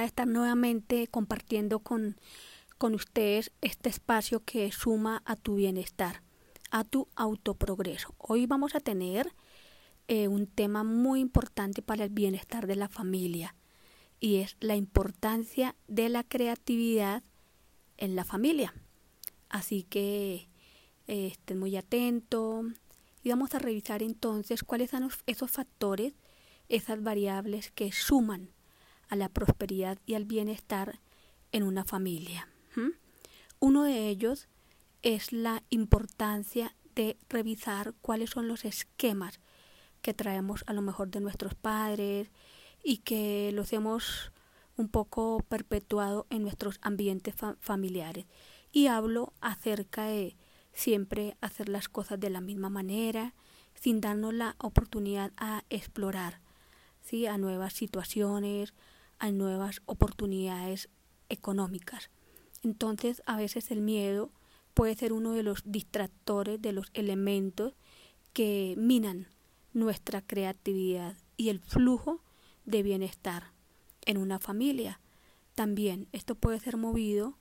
de estar nuevamente compartiendo con, con ustedes este espacio que suma a tu bienestar, a tu autoprogreso. Hoy vamos a tener eh, un tema muy importante para el bienestar de la familia y es la importancia de la creatividad en la familia. Así que eh, estén muy atentos y vamos a revisar entonces cuáles son esos factores, esas variables que suman a la prosperidad y al bienestar en una familia. Uno de ellos es la importancia de revisar cuáles son los esquemas que traemos a lo mejor de nuestros padres y que los hemos un poco perpetuado en nuestros ambientes familiares. Y hablo acerca de siempre hacer las cosas de la misma manera, sin darnos la oportunidad a explorar, ¿sí? a nuevas situaciones, a nuevas oportunidades económicas. Entonces, a veces el miedo puede ser uno de los distractores, de los elementos que minan nuestra creatividad y el flujo de bienestar en una familia. También esto puede ser movido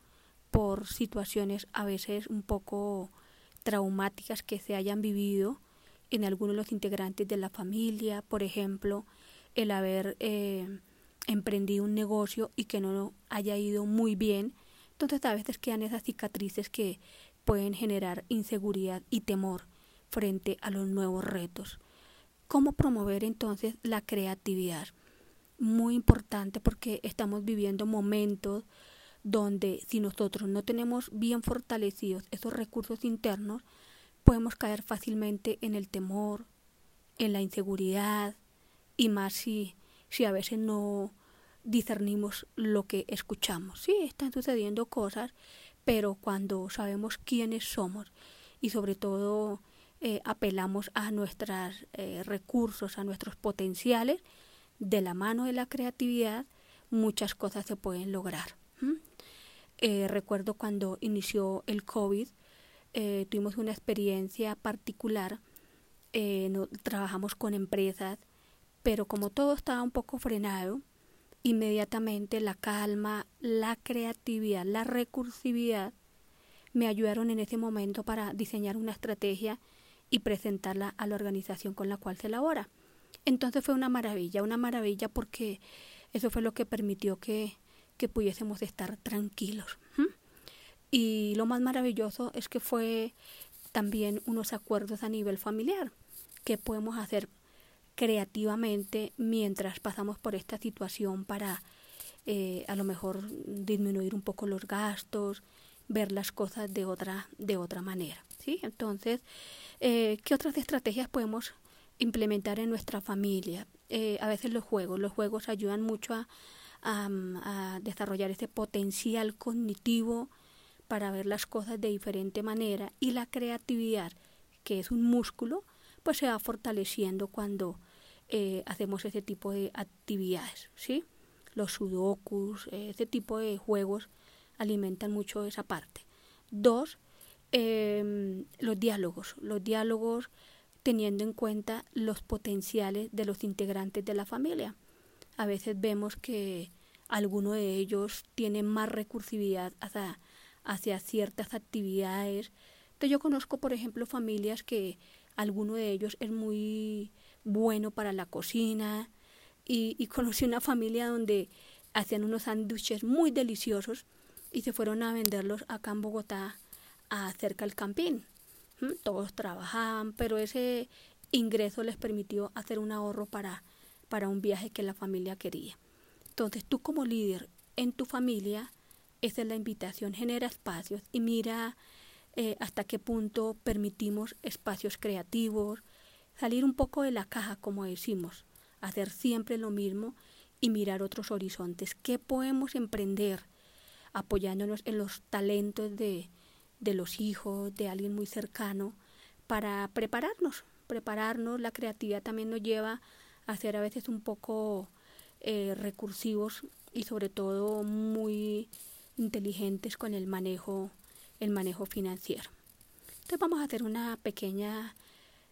por situaciones a veces un poco traumáticas que se hayan vivido en algunos de los integrantes de la familia, por ejemplo, el haber eh, emprendido un negocio y que no haya ido muy bien, entonces a veces quedan esas cicatrices que pueden generar inseguridad y temor frente a los nuevos retos. ¿Cómo promover entonces la creatividad? Muy importante porque estamos viviendo momentos donde si nosotros no tenemos bien fortalecidos esos recursos internos, podemos caer fácilmente en el temor, en la inseguridad y más si, si a veces no discernimos lo que escuchamos. Sí, están sucediendo cosas, pero cuando sabemos quiénes somos y sobre todo eh, apelamos a nuestros eh, recursos, a nuestros potenciales, de la mano de la creatividad, muchas cosas se pueden lograr. Eh, recuerdo cuando inició el COVID, tuvimos una experiencia particular, trabajamos con empresas, pero como todo estaba un poco frenado, inmediatamente la calma, la creatividad, la recursividad me ayudaron en ese momento para diseñar una estrategia y presentarla a la organización con la cual se elabora. Entonces fue una maravilla, una maravilla porque eso fue lo que permitió que, que pudiésemos estar tranquilos. Y lo más maravilloso es que fue también unos acuerdos a nivel familiar que podemos hacer creativamente mientras pasamos por esta situación para eh, a lo mejor disminuir un poco los gastos, ver las cosas de otra, de otra manera. ¿sí? Entonces, eh, ¿qué otras estrategias podemos implementar en nuestra familia? Eh, a veces los juegos, los juegos ayudan mucho a, a desarrollar ese potencial cognitivo para ver las cosas de diferente manera y la creatividad, que es un músculo, pues se va fortaleciendo cuando eh, hacemos ese tipo de actividades, ¿sí? Los sudokus, ese tipo de juegos alimentan mucho esa parte. Dos, em, los diálogos, los diálogos teniendo en cuenta los potenciales de los integrantes de la familia. A veces vemos que alguno de ellos tiene más recursividad hacia, hacia ciertas actividades. Entonces yo conozco, por ejemplo, familias que alguno de ellos es muy bueno para la cocina y, conocí una familia donde hacían unos sándwiches muy deliciosos y se fueron a venderlos acá en Bogotá, cerca del campín. ¿Mm? Todos trabajaban, pero ese ingreso les permitió hacer un ahorro para, para un viaje que la familia quería. Entonces tú como líder en tu familia, esa es la invitación, genera espacios y mira eh, hasta qué punto permitimos espacios creativos, salir un poco de la caja, como decimos, hacer siempre lo mismo y mirar otros horizontes. ¿Qué podemos emprender apoyándonos en los talentos de, de los hijos, de alguien muy cercano, para prepararnos? Prepararnos, la creatividad también nos lleva a ser a veces un poco eh, recursivos y sobre todo muy inteligentes con el manejo, el manejo financiero. Entonces vamos a hacer una pequeña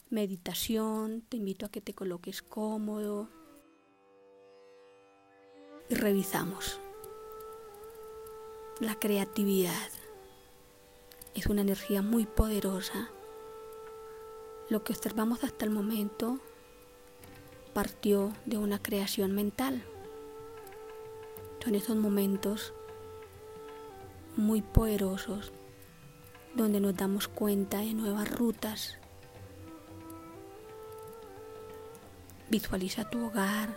meditación, te invito a que te coloques cómodo y revisamos. La creatividad es una energía muy poderosa. Lo que observamos hasta el momento partió de una creación mental. Son esos momentos muy poderosos donde nos damos cuenta de nuevas rutas. Visualiza tu hogar.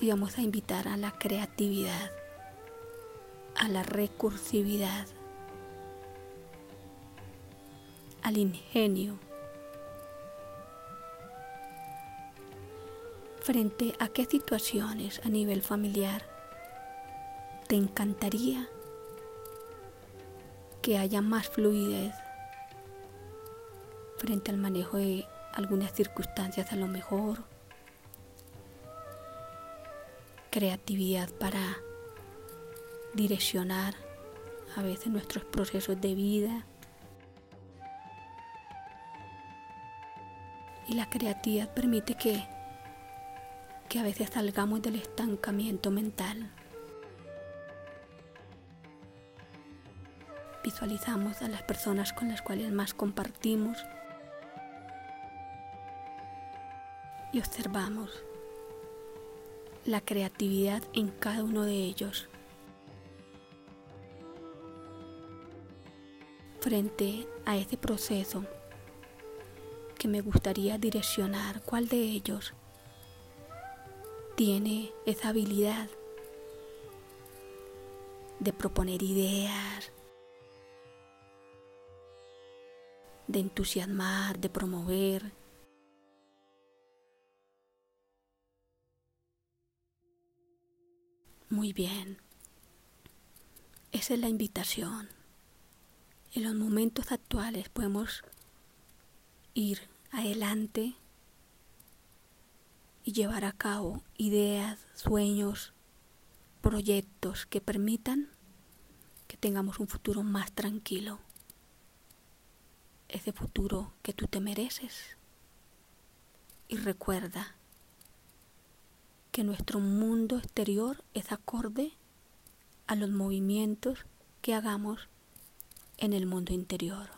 Y vamos a invitar a la creatividad, a la recursividad, al ingenio. Frente a qué situaciones a nivel familiar te encantaría que haya más fluidez frente al manejo de algunas circunstancias a lo mejor, creatividad para direccionar a veces nuestros procesos de vida y la creatividad permite que, que a veces salgamos del estancamiento mental. Visualizamos a las personas con las cuales más compartimos y observamos la creatividad en cada uno de ellos. Frente a ese proceso que me gustaría direccionar, ¿cuál de ellos tiene esa habilidad de proponer ideas, de entusiasmar, de promover. Muy bien. Esa es la invitación. En los momentos actuales podemos ir adelante y llevar a cabo ideas, sueños, proyectos que permitan que tengamos un futuro más tranquilo ese futuro que tú te mereces. Y recuerda que nuestro mundo exterior es acorde a los movimientos que hagamos en el mundo interior.